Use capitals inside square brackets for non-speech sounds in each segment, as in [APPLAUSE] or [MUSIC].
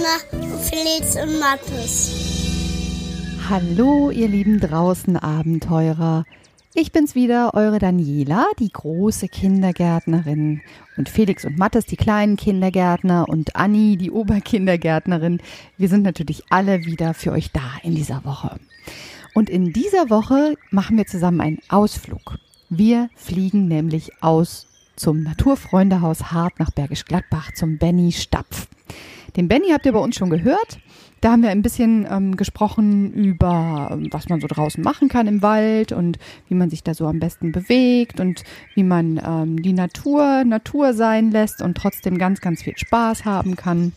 Kindergärtner Felix und Mathis. Hallo, ihr lieben draußen Abenteurer. Ich bin's wieder, eure Daniela, die große Kindergärtnerin. Und Felix und Mathis, die kleinen Kindergärtner. Und Anni, die Oberkindergärtnerin. Wir sind natürlich alle wieder für euch da in dieser Woche. Und in dieser Woche machen wir zusammen einen Ausflug. Wir fliegen nämlich aus zum Naturfreundehaus Hart nach Bergisch Gladbach zum Benny Stapf. Den Benny habt ihr bei uns schon gehört. Da haben wir ein bisschen ähm, gesprochen über, was man so draußen machen kann im Wald und wie man sich da so am besten bewegt und wie man ähm, die Natur Natur sein lässt und trotzdem ganz, ganz viel Spaß haben kann.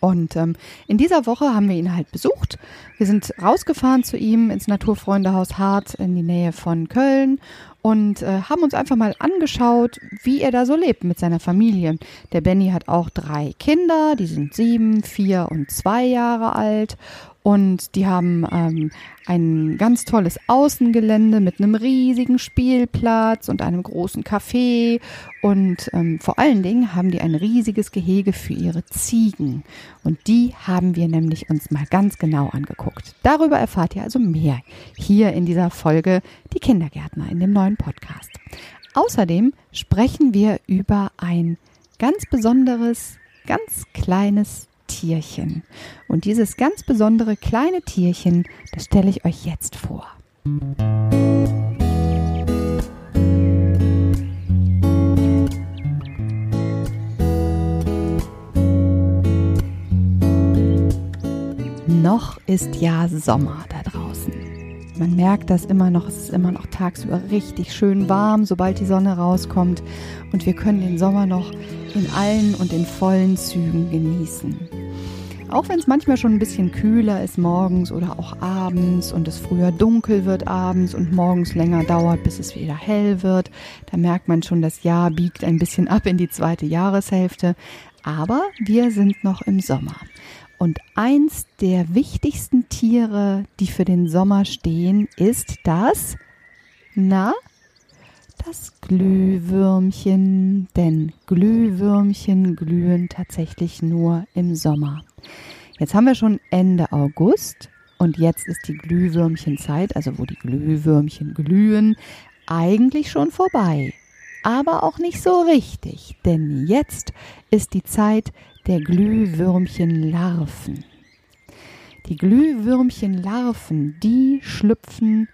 Und ähm, in dieser Woche haben wir ihn halt besucht. Wir sind rausgefahren zu ihm ins Naturfreundehaus Hart in die Nähe von Köln und äh, haben uns einfach mal angeschaut, wie er da so lebt mit seiner Familie. Der Benny hat auch drei Kinder, die sind sieben, vier und zwei Jahre alt und die haben ähm, ein ganz tolles Außengelände mit einem riesigen Spielplatz und einem großen Café. Und ähm, vor allen Dingen haben die ein riesiges Gehege für ihre Ziegen. Und die haben wir nämlich uns mal ganz genau angeguckt. Darüber erfahrt ihr also mehr hier in dieser Folge Die Kindergärtner in dem neuen Podcast. Außerdem sprechen wir über ein ganz besonderes, ganz kleines Tierchen. Und dieses ganz besondere kleine Tierchen, das stelle ich euch jetzt vor. Noch ist ja Sommer da draußen. Man merkt das immer noch, es ist immer noch tagsüber richtig schön warm, sobald die Sonne rauskommt. Und wir können den Sommer noch in allen und in vollen Zügen genießen. Auch wenn es manchmal schon ein bisschen kühler ist morgens oder auch abends und es früher dunkel wird abends und morgens länger dauert, bis es wieder hell wird, da merkt man schon, das Jahr biegt ein bisschen ab in die zweite Jahreshälfte. Aber wir sind noch im Sommer. Und eins der wichtigsten Tiere, die für den Sommer stehen, ist das, na, das Glühwürmchen, denn Glühwürmchen glühen tatsächlich nur im Sommer. Jetzt haben wir schon Ende August und jetzt ist die Glühwürmchenzeit, also wo die Glühwürmchen glühen, eigentlich schon vorbei. Aber auch nicht so richtig, denn jetzt ist die Zeit der Glühwürmchenlarven. Die Glühwürmchenlarven, die schlüpfen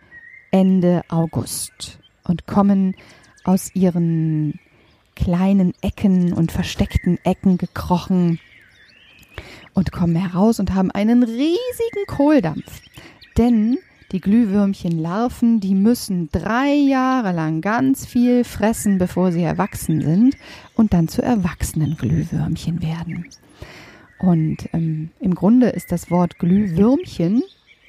Ende August und kommen aus ihren kleinen Ecken und versteckten Ecken gekrochen und kommen heraus und haben einen riesigen Kohldampf. Denn die Glühwürmchenlarven, die müssen drei Jahre lang ganz viel fressen, bevor sie erwachsen sind und dann zu erwachsenen Glühwürmchen werden. Und ähm, im Grunde ist das Wort Glühwürmchen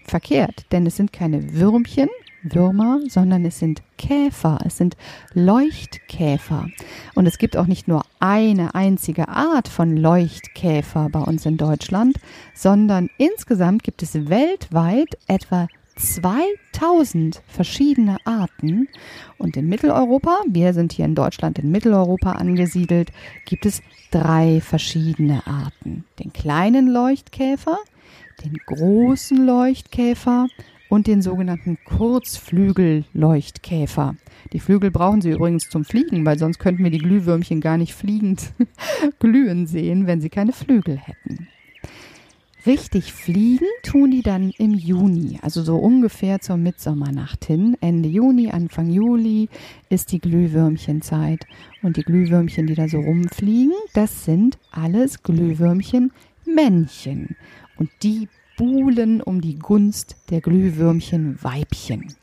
verkehrt, denn es sind keine Würmchen, Würmer, sondern es sind Käfer, es sind Leuchtkäfer. Und es gibt auch nicht nur eine einzige Art von Leuchtkäfer bei uns in Deutschland, sondern insgesamt gibt es weltweit etwa 2000 verschiedene Arten. Und in Mitteleuropa, wir sind hier in Deutschland in Mitteleuropa angesiedelt, gibt es drei verschiedene Arten. Den kleinen Leuchtkäfer, den großen Leuchtkäfer und den sogenannten Kurzflügelleuchtkäfer. Die Flügel brauchen sie übrigens zum Fliegen, weil sonst könnten wir die Glühwürmchen gar nicht fliegend [LAUGHS] glühen sehen, wenn sie keine Flügel hätten. Richtig fliegen tun die dann im Juni, also so ungefähr zur Mitsommernacht hin. Ende Juni, Anfang Juli ist die Glühwürmchenzeit. Und die Glühwürmchen, die da so rumfliegen, das sind alles Glühwürmchen Männchen. Und die buhlen um die Gunst der Glühwürmchen Weibchen.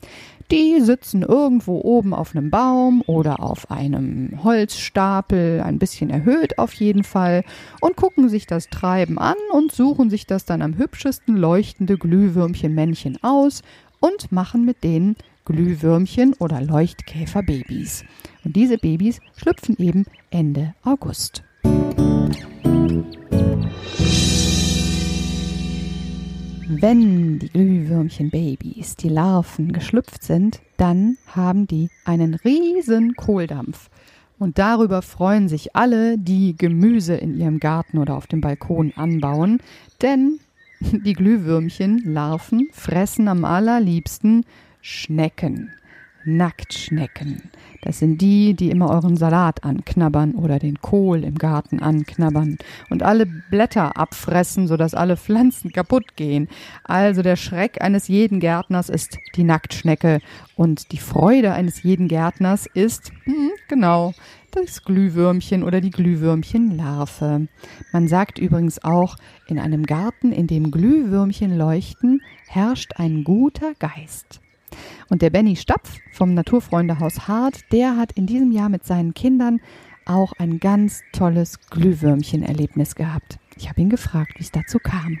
Die sitzen irgendwo oben auf einem Baum oder auf einem Holzstapel, ein bisschen erhöht auf jeden Fall, und gucken sich das Treiben an und suchen sich das dann am hübschesten leuchtende Glühwürmchen-Männchen aus und machen mit denen Glühwürmchen oder Leuchtkäferbabys. Und diese Babys schlüpfen eben Ende August. Wenn die Glühwürmchen-Babys, die Larven, geschlüpft sind, dann haben die einen riesen Kohldampf. Und darüber freuen sich alle, die Gemüse in ihrem Garten oder auf dem Balkon anbauen, denn [LAUGHS] die Glühwürmchen, Larven, fressen am allerliebsten Schnecken. Nacktschnecken. Das sind die, die immer euren Salat anknabbern oder den Kohl im Garten anknabbern und alle Blätter abfressen, sodass alle Pflanzen kaputt gehen. Also der Schreck eines jeden Gärtners ist die Nacktschnecke und die Freude eines jeden Gärtners ist, hm, genau, das Glühwürmchen oder die Glühwürmchenlarve. Man sagt übrigens auch, in einem Garten, in dem Glühwürmchen leuchten, herrscht ein guter Geist. Und der Benny Stapf vom Naturfreundehaus Hart, der hat in diesem Jahr mit seinen Kindern auch ein ganz tolles Glühwürmchen-Erlebnis gehabt. Ich habe ihn gefragt, wie es dazu kam.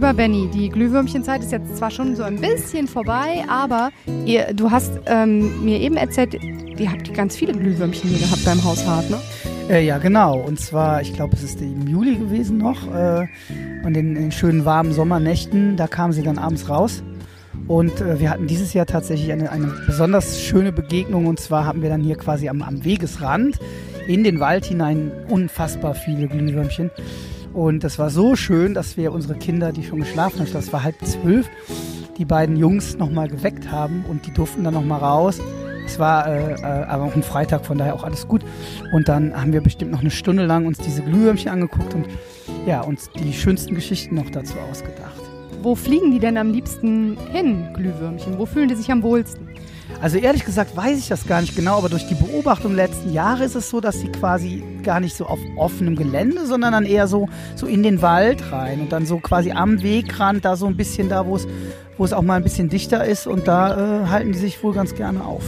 Lieber Benny, die Glühwürmchenzeit ist jetzt zwar schon so ein bisschen vorbei, aber ihr, du hast ähm, mir eben erzählt, ihr habt ganz viele Glühwürmchen hier gehabt beim Haushart, ne? Äh, ja, genau. Und zwar, ich glaube, es ist im Juli gewesen noch. Äh, und in, in den schönen warmen Sommernächten, da kamen sie dann abends raus. Und äh, wir hatten dieses Jahr tatsächlich eine, eine besonders schöne Begegnung. Und zwar haben wir dann hier quasi am, am Wegesrand in den Wald hinein unfassbar viele Glühwürmchen. Und das war so schön, dass wir unsere Kinder, die schon geschlafen haben, das war halb zwölf, die beiden Jungs nochmal geweckt haben und die durften dann nochmal raus. Es war äh, äh, aber auch ein Freitag, von daher auch alles gut. Und dann haben wir bestimmt noch eine Stunde lang uns diese Glühwürmchen angeguckt und ja, uns die schönsten Geschichten noch dazu ausgedacht. Wo fliegen die denn am liebsten hin, Glühwürmchen? Wo fühlen die sich am wohlsten? Also ehrlich gesagt weiß ich das gar nicht genau, aber durch die Beobachtung letzten Jahre ist es so, dass sie quasi gar nicht so auf offenem Gelände, sondern dann eher so, so in den Wald rein und dann so quasi am Wegrand, da so ein bisschen da, wo es, wo es auch mal ein bisschen dichter ist und da äh, halten die sich wohl ganz gerne auf.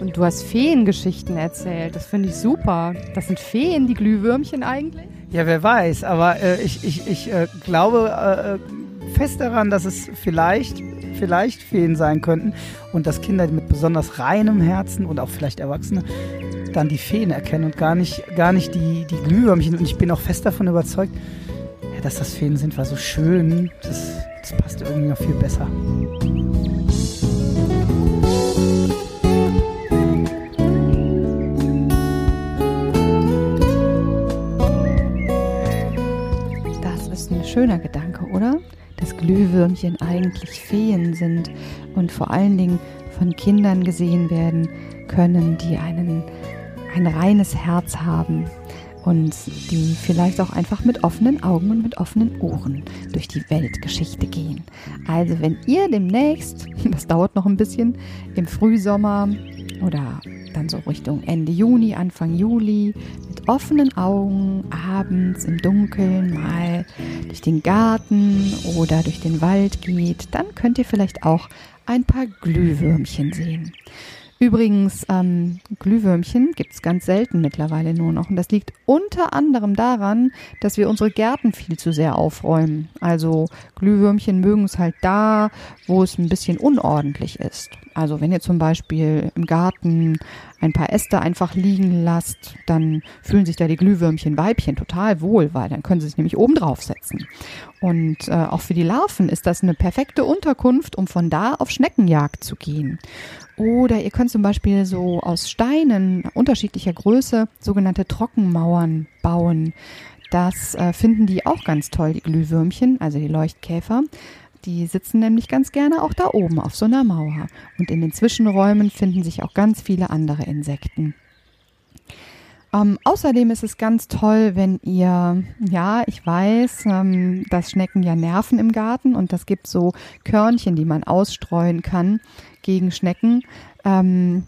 Und du hast Feengeschichten erzählt, das finde ich super. Das sind Feen, die Glühwürmchen eigentlich? Ja, wer weiß, aber äh, ich, ich, ich äh, glaube äh, fest daran, dass es vielleicht vielleicht Feen sein könnten und dass Kinder mit besonders reinem Herzen und auch vielleicht Erwachsene dann die Feen erkennen und gar nicht, gar nicht die, die Glühwürmchen. Und ich bin auch fest davon überzeugt, ja, dass das Feen sind, war so schön. Das, das passt irgendwie noch viel besser. Das ist ein schöner Gedanke, Glühwürmchen eigentlich Feen sind und vor allen Dingen von Kindern gesehen werden können, die einen, ein reines Herz haben und die vielleicht auch einfach mit offenen Augen und mit offenen Ohren durch die Weltgeschichte gehen. Also wenn ihr demnächst, [LAUGHS] das dauert noch ein bisschen, im Frühsommer oder dann so Richtung Ende Juni, Anfang Juli mit offenen Augen abends im Dunkeln mal durch den Garten oder durch den Wald geht, dann könnt ihr vielleicht auch ein paar Glühwürmchen sehen. Übrigens, ähm, Glühwürmchen gibt es ganz selten mittlerweile nur noch. Und das liegt unter anderem daran, dass wir unsere Gärten viel zu sehr aufräumen. Also Glühwürmchen mögen es halt da, wo es ein bisschen unordentlich ist. Also wenn ihr zum Beispiel im Garten ein paar Äste einfach liegen lasst, dann fühlen sich da die Glühwürmchen Weibchen total wohl, weil dann können sie sich nämlich oben drauf setzen. Und äh, auch für die Larven ist das eine perfekte Unterkunft, um von da auf Schneckenjagd zu gehen. Oder ihr könnt zum Beispiel so aus Steinen unterschiedlicher Größe sogenannte Trockenmauern bauen. Das äh, finden die auch ganz toll, die Glühwürmchen, also die Leuchtkäfer. Die sitzen nämlich ganz gerne auch da oben auf so einer Mauer. Und in den Zwischenräumen finden sich auch ganz viele andere Insekten. Ähm, außerdem ist es ganz toll, wenn ihr, ja, ich weiß, ähm, dass Schnecken ja nerven im Garten und das gibt so Körnchen, die man ausstreuen kann gegen Schnecken. Ähm,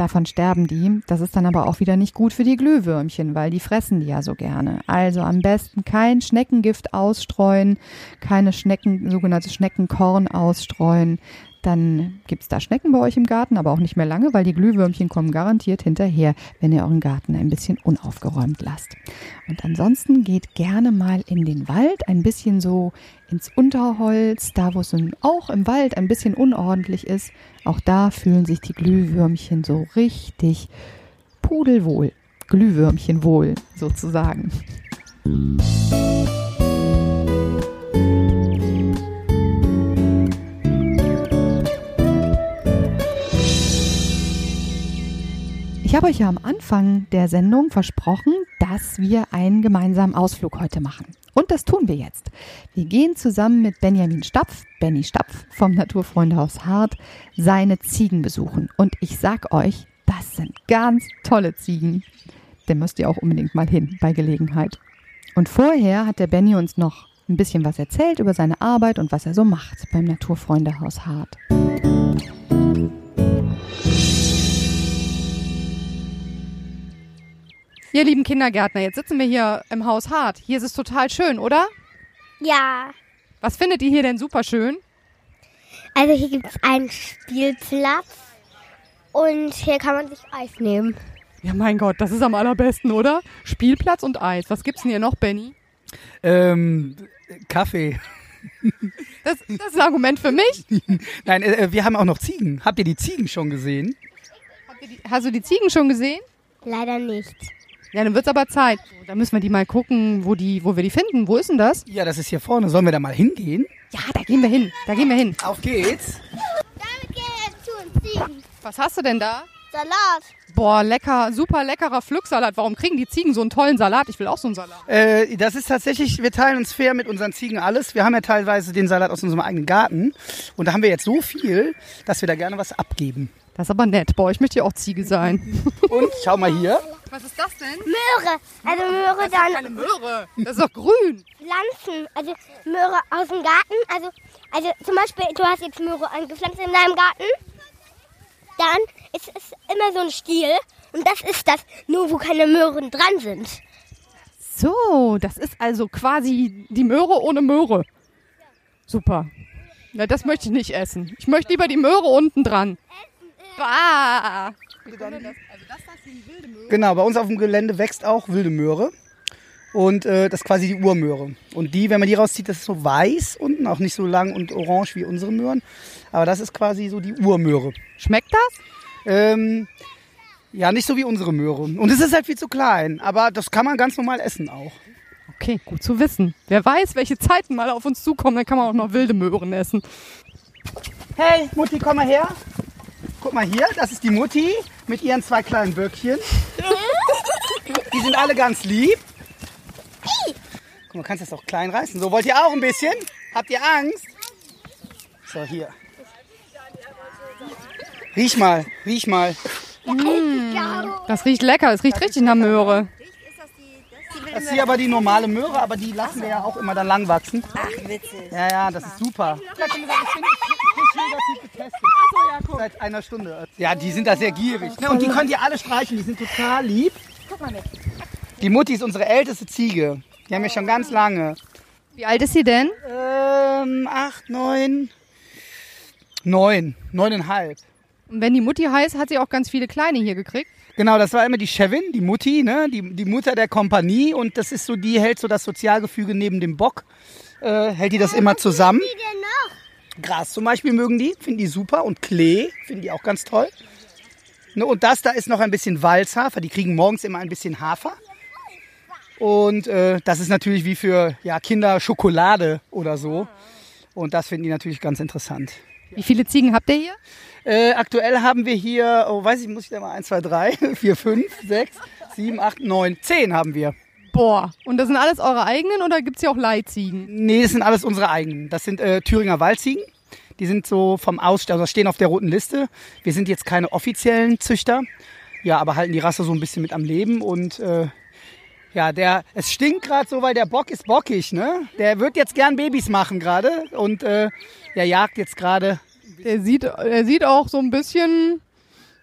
davon sterben die. Das ist dann aber auch wieder nicht gut für die Glühwürmchen, weil die fressen die ja so gerne. Also am besten kein Schneckengift ausstreuen, keine Schnecken, sogenannte Schneckenkorn ausstreuen dann gibt es da Schnecken bei euch im Garten, aber auch nicht mehr lange, weil die Glühwürmchen kommen garantiert hinterher, wenn ihr euren Garten ein bisschen unaufgeräumt lasst. Und ansonsten geht gerne mal in den Wald, ein bisschen so ins Unterholz, da wo es auch im Wald ein bisschen unordentlich ist. Auch da fühlen sich die Glühwürmchen so richtig pudelwohl. Glühwürmchen wohl, sozusagen. Ich habe euch ja am Anfang der Sendung versprochen, dass wir einen gemeinsamen Ausflug heute machen. Und das tun wir jetzt. Wir gehen zusammen mit Benjamin Stapf, Benny Stapf vom Naturfreundehaus Hart, seine Ziegen besuchen. Und ich sag euch, das sind ganz tolle Ziegen. Da müsst ihr auch unbedingt mal hin bei Gelegenheit. Und vorher hat der Benny uns noch ein bisschen was erzählt über seine Arbeit und was er so macht beim Naturfreundehaus Hart. Ihr lieben Kindergärtner, jetzt sitzen wir hier im Haus Hart. Hier ist es total schön, oder? Ja. Was findet ihr hier denn super schön? Also hier gibt es einen Spielplatz und hier kann man sich Eis nehmen. Ja, mein Gott, das ist am allerbesten, oder? Spielplatz und Eis. Was gibt's denn hier noch, Benny? Ähm, Kaffee. Das, das ist ein Argument für mich. [LAUGHS] Nein, äh, wir haben auch noch Ziegen. Habt ihr die Ziegen schon gesehen? Habt ihr die, hast du die Ziegen schon gesehen? Leider nicht. Ja, dann wird's aber Zeit. Da müssen wir die mal gucken, wo, die, wo wir die finden. Wo ist denn das? Ja, das ist hier vorne. Sollen wir da mal hingehen? Ja, da gehen wir hin. Da gehen wir hin. Auf geht's. Damit gehen wir jetzt zu uns Ziegen. Was hast du denn da? Salat. Boah, lecker, super leckerer Pflücksalat. Warum kriegen die Ziegen so einen tollen Salat? Ich will auch so einen Salat. Äh, das ist tatsächlich, wir teilen uns fair mit unseren Ziegen alles. Wir haben ja teilweise den Salat aus unserem eigenen Garten. Und da haben wir jetzt so viel, dass wir da gerne was abgeben. Das ist aber nett. Boah, ich möchte ja auch Ziege sein. Und schau mal hier. [LAUGHS] Was ist das denn? Möhre. Also Möhre dann Keine Möhre. Das ist doch grün. Pflanzen. Also Möhre aus dem Garten. Also, also zum Beispiel, du hast jetzt Möhre angepflanzt in deinem Garten. Dann ist es immer so ein Stiel. Und das ist das, nur wo keine Möhren dran sind. So, das ist also quasi die Möhre ohne Möhre. Super. Na, das möchte ich nicht essen. Ich möchte lieber die Möhre unten dran. Bah. Genau, bei uns auf dem Gelände wächst auch wilde Möhre. Und äh, das ist quasi die Urmöhre. Und die, wenn man die rauszieht, das ist so weiß unten, auch nicht so lang und orange wie unsere Möhren. Aber das ist quasi so die Urmöhre. Schmeckt das? Ähm, ja, nicht so wie unsere Möhre. Und es ist halt viel zu klein. Aber das kann man ganz normal essen auch. Okay, gut zu wissen. Wer weiß, welche Zeiten mal auf uns zukommen, dann kann man auch noch wilde Möhren essen. Hey, Mutti, komm mal her. Guck mal hier, das ist die Mutti mit ihren zwei kleinen Böckchen. [LAUGHS] Die sind alle ganz lieb. Guck mal, kannst das auch klein reißen. So, wollt ihr auch ein bisschen? Habt ihr Angst? So, hier. Riech mal, riech mal. Das riecht lecker, es riecht richtig nach Möhre. Das ist hier aber die normale Möhre, aber die lassen wir ja auch immer dann lang wachsen. Ach, witzig. Ja, ja, das ist super. Ich hab schon gesagt, ich bin frisch negativ getestet. Seit einer Stunde. Ja, die sind da sehr gierig. Ne? Und die könnt ihr alle streichen, die sind total lieb. Guck mal mit. Die Mutti ist unsere älteste Ziege. Die haben wir schon ganz lange. Wie alt ist sie denn? Ähm, acht, neun, neun, neuneinhalb. Und wenn die Mutti heißt, hat sie auch ganz viele kleine hier gekriegt. Genau, das war immer die Chevin, die Mutti, ne? die, die Mutter der Kompanie. Und das ist so, die hält so das Sozialgefüge neben dem Bock. Äh, hält die das immer zusammen. Gras zum Beispiel mögen die, finden die super. Und Klee finden die auch ganz toll. Ne, und das da ist noch ein bisschen Walzhafer. Die kriegen morgens immer ein bisschen Hafer. Und äh, das ist natürlich wie für ja, Kinder Schokolade oder so. Und das finden die natürlich ganz interessant. Wie viele Ziegen habt ihr hier? Äh, aktuell haben wir hier, oh, weiß ich, muss ich da mal 1, 2, 3, 4, 5, 6, 7, 8, 9, 10 haben wir. Boah. Und das sind alles eure eigenen oder gibt's hier auch Leihziegen? Nee, das sind alles unsere eigenen. Das sind äh, Thüringer Waldziegen. Die sind so vom Ausstell, also stehen auf der roten Liste. Wir sind jetzt keine offiziellen Züchter. Ja, aber halten die Rasse so ein bisschen mit am Leben und äh, ja, der, es stinkt gerade so, weil der Bock ist bockig, ne? Der wird jetzt gern Babys machen gerade und äh, der jagt jetzt gerade. Der sieht, der sieht auch so ein bisschen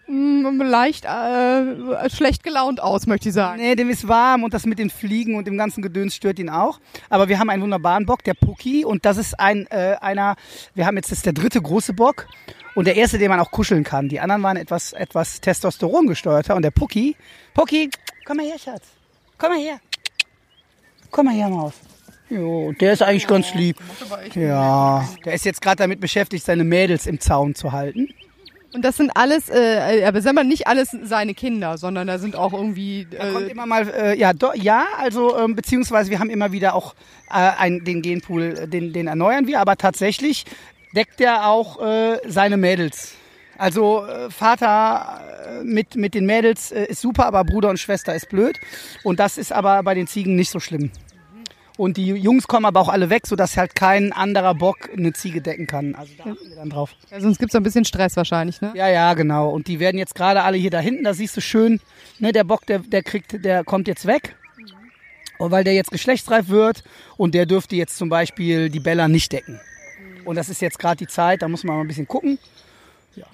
leicht äh, schlecht gelaunt aus, möchte ich sagen. Nee, dem ist warm und das mit den Fliegen und dem ganzen Gedöns stört ihn auch. Aber wir haben einen wunderbaren Bock, der Pucki und das ist ein äh, einer. Wir haben jetzt das ist der dritte große Bock und der erste, den man auch kuscheln kann. Die anderen waren etwas etwas Testosteron gesteuerter und der Pucki, Pucki, komm mal her, Schatz, komm mal her, komm mal her, Maus. Jo, der ist eigentlich ganz lieb. Ja, der ist jetzt gerade damit beschäftigt, seine Mädels im Zaun zu halten. Und das sind alles, äh, aber sagen wir nicht alles seine Kinder, sondern da sind auch irgendwie. Da Äh, kommt immer mal, äh, ja, do, ja, also ähm, beziehungsweise wir haben immer wieder auch äh, ein, den Genpool, äh, den, den erneuern wir, aber tatsächlich deckt er auch äh, seine Mädels. Also äh, Vater äh, mit, mit den Mädels äh, ist super, aber Bruder und Schwester ist blöd. Und das ist aber bei den Ziegen nicht so schlimm. Und die Jungs kommen aber auch alle weg, sodass halt kein anderer Bock eine Ziege decken kann. Also da achten wir dann drauf. ja, sonst gibt's ein bisschen Stress wahrscheinlich, ne? Ja, ja, genau. Und die werden jetzt gerade alle hier da hinten, da siehst du schön, ne, der Bock, der, der kriegt, der kommt jetzt weg. Und weil der jetzt geschlechtsreif wird und der dürfte jetzt zum Beispiel die Bella nicht decken. Und das ist jetzt gerade die Zeit, da muss man mal ein bisschen gucken.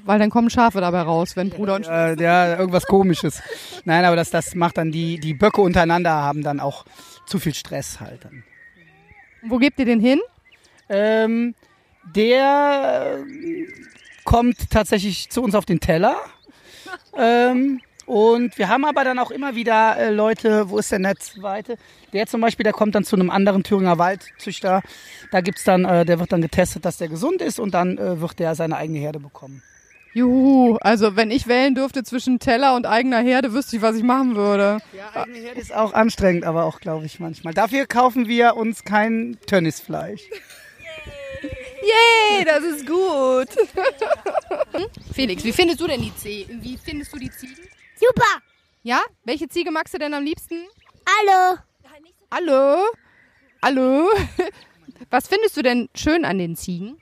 Weil dann kommen Schafe dabei raus, wenn Bruder und Äh, ja, irgendwas komisches. Nein, aber das, das macht dann die, die Böcke untereinander haben dann auch zu viel Stress halt dann. Wo gebt ihr den hin? Ähm, der äh, kommt tatsächlich zu uns auf den Teller. Ähm, und wir haben aber dann auch immer wieder äh, Leute, wo ist denn der zweite? Der zum Beispiel, der kommt dann zu einem anderen Thüringer Waldzüchter. Da gibt's dann, äh, der wird dann getestet, dass der gesund ist und dann äh, wird der seine eigene Herde bekommen. Juhu, also wenn ich wählen dürfte zwischen Teller und eigener Herde, wüsste ich, was ich machen würde. Ja, eigene Herde ist auch anstrengend, aber auch, glaube ich, manchmal. Dafür kaufen wir uns kein Tönnisfleisch. Yay, das ist gut. Felix, wie findest du denn die Ziegen? Wie findest du die Ziegen? Super. Ja? Welche Ziege magst du denn am liebsten? Hallo. Hallo? Hallo? [LAUGHS] Was findest du denn schön an den Ziegen?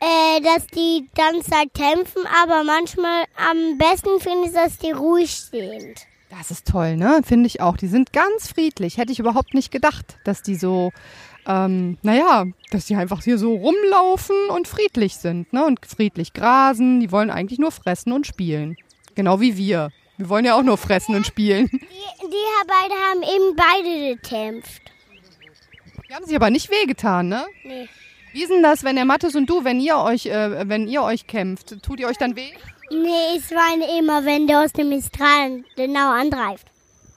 Äh, dass die ganze Zeit kämpfen, aber manchmal am besten finde ich, dass die ruhig sind. Das ist toll, ne? Finde ich auch. Die sind ganz friedlich. Hätte ich überhaupt nicht gedacht, dass die so, ähm, naja, dass die einfach hier so rumlaufen und friedlich sind, ne? Und friedlich grasen. Die wollen eigentlich nur fressen und spielen. Genau wie wir. Wir wollen ja auch nur fressen und spielen. [LAUGHS] Die, die beide haben eben beide gekämpft. Die haben sich aber nicht wehgetan, ne? Nee. Wie ist denn das, wenn der Mattes und du, wenn ihr euch, äh, wenn ihr euch kämpft, tut ihr euch dann weh? Nee, ich weine immer, wenn der aus dem Mistral genau angreift.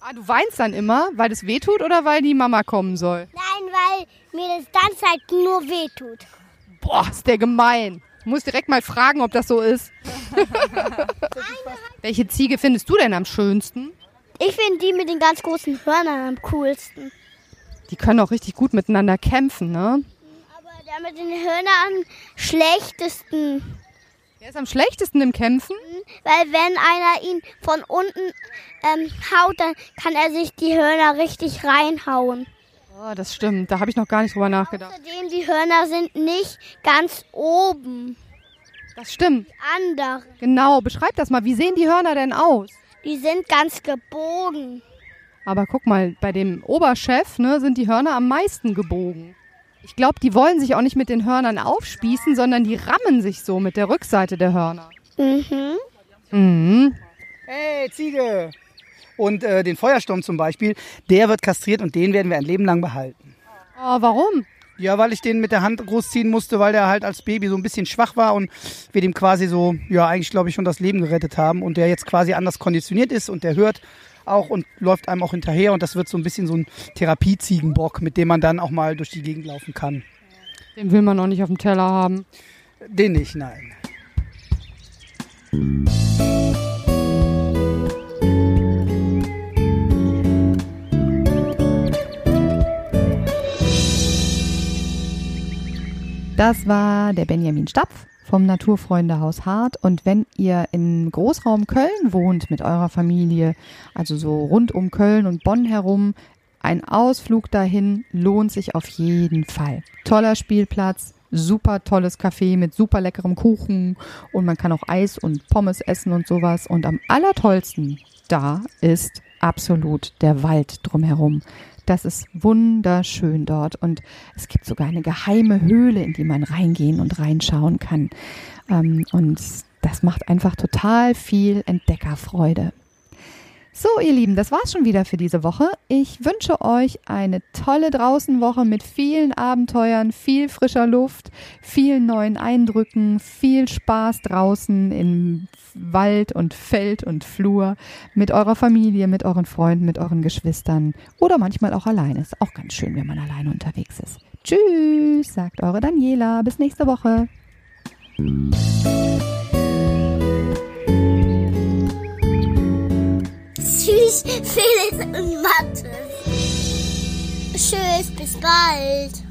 Ah, du weinst dann immer, weil es weh tut oder weil die Mama kommen soll? Nein, weil mir das ganze Zeit nur wehtut. Boah, ist der gemein. Ich muss direkt mal fragen, ob das so ist. [LAUGHS] Welche Ziege findest du denn am schönsten? Ich finde die mit den ganz großen Hörnern am coolsten. Die können auch richtig gut miteinander kämpfen, ne? Der mit den Hörnern am schlechtesten. Wer ist am schlechtesten im Kämpfen? Weil wenn einer ihn von unten ähm, haut, dann kann er sich die Hörner richtig reinhauen. Oh, das stimmt. Da habe ich noch gar nicht drüber nachgedacht. Außerdem, die Hörner sind nicht ganz oben. Das stimmt. Andere. Genau. Beschreib das mal. Wie sehen die Hörner denn aus? Die sind ganz gebogen. Aber guck mal, bei dem Oberchef ne, sind die Hörner am meisten gebogen. Ich glaube, die wollen sich auch nicht mit den Hörnern aufspießen, sondern die rammen sich so mit der Rückseite der Hörner. Mhm. Mhm. Hey, Ziege! Und äh, den Feuersturm zum Beispiel, der wird kastriert und den werden wir ein Leben lang behalten. Oh, warum? Ja, weil ich den mit der Hand großziehen musste, weil der halt als Baby so ein bisschen schwach war und wir dem quasi so, ja, eigentlich glaube ich schon das Leben gerettet haben und der jetzt quasi anders konditioniert ist und der hört auch und läuft einem auch hinterher und das wird so ein bisschen so ein Therapieziegenbock, mit dem man dann auch mal durch die Gegend laufen kann. Den will man noch nicht auf dem Teller haben. Den nicht, nein. Das war der Benjamin Stapf vom Naturfreundehaus Hart. Und wenn ihr im Großraum Köln wohnt mit eurer Familie, also so rund um Köln und Bonn herum, ein Ausflug dahin lohnt sich auf jeden Fall. Toller Spielplatz, super tolles Café mit super leckerem Kuchen und man kann auch Eis und Pommes essen und sowas. Und am allertollsten da ist absolut der Wald drumherum. Das ist wunderschön dort und es gibt sogar eine geheime Höhle, in die man reingehen und reinschauen kann. Ähm, und das macht einfach total viel Entdeckerfreude. So, ihr Lieben, das war's schon wieder für diese Woche. Ich wünsche euch eine tolle Draußenwoche mit vielen Abenteuern, viel frischer Luft, vielen neuen Eindrücken, viel Spaß draußen im Wald und Feld und Flur mit eurer Familie, mit euren Freunden, mit euren Geschwistern oder manchmal auch alleine. Ist auch ganz schön, wenn man alleine unterwegs ist. Tschüss, sagt eure Daniela. Bis nächste Woche. Tschüss, Felix und Mathe. Tschüss, bis bald.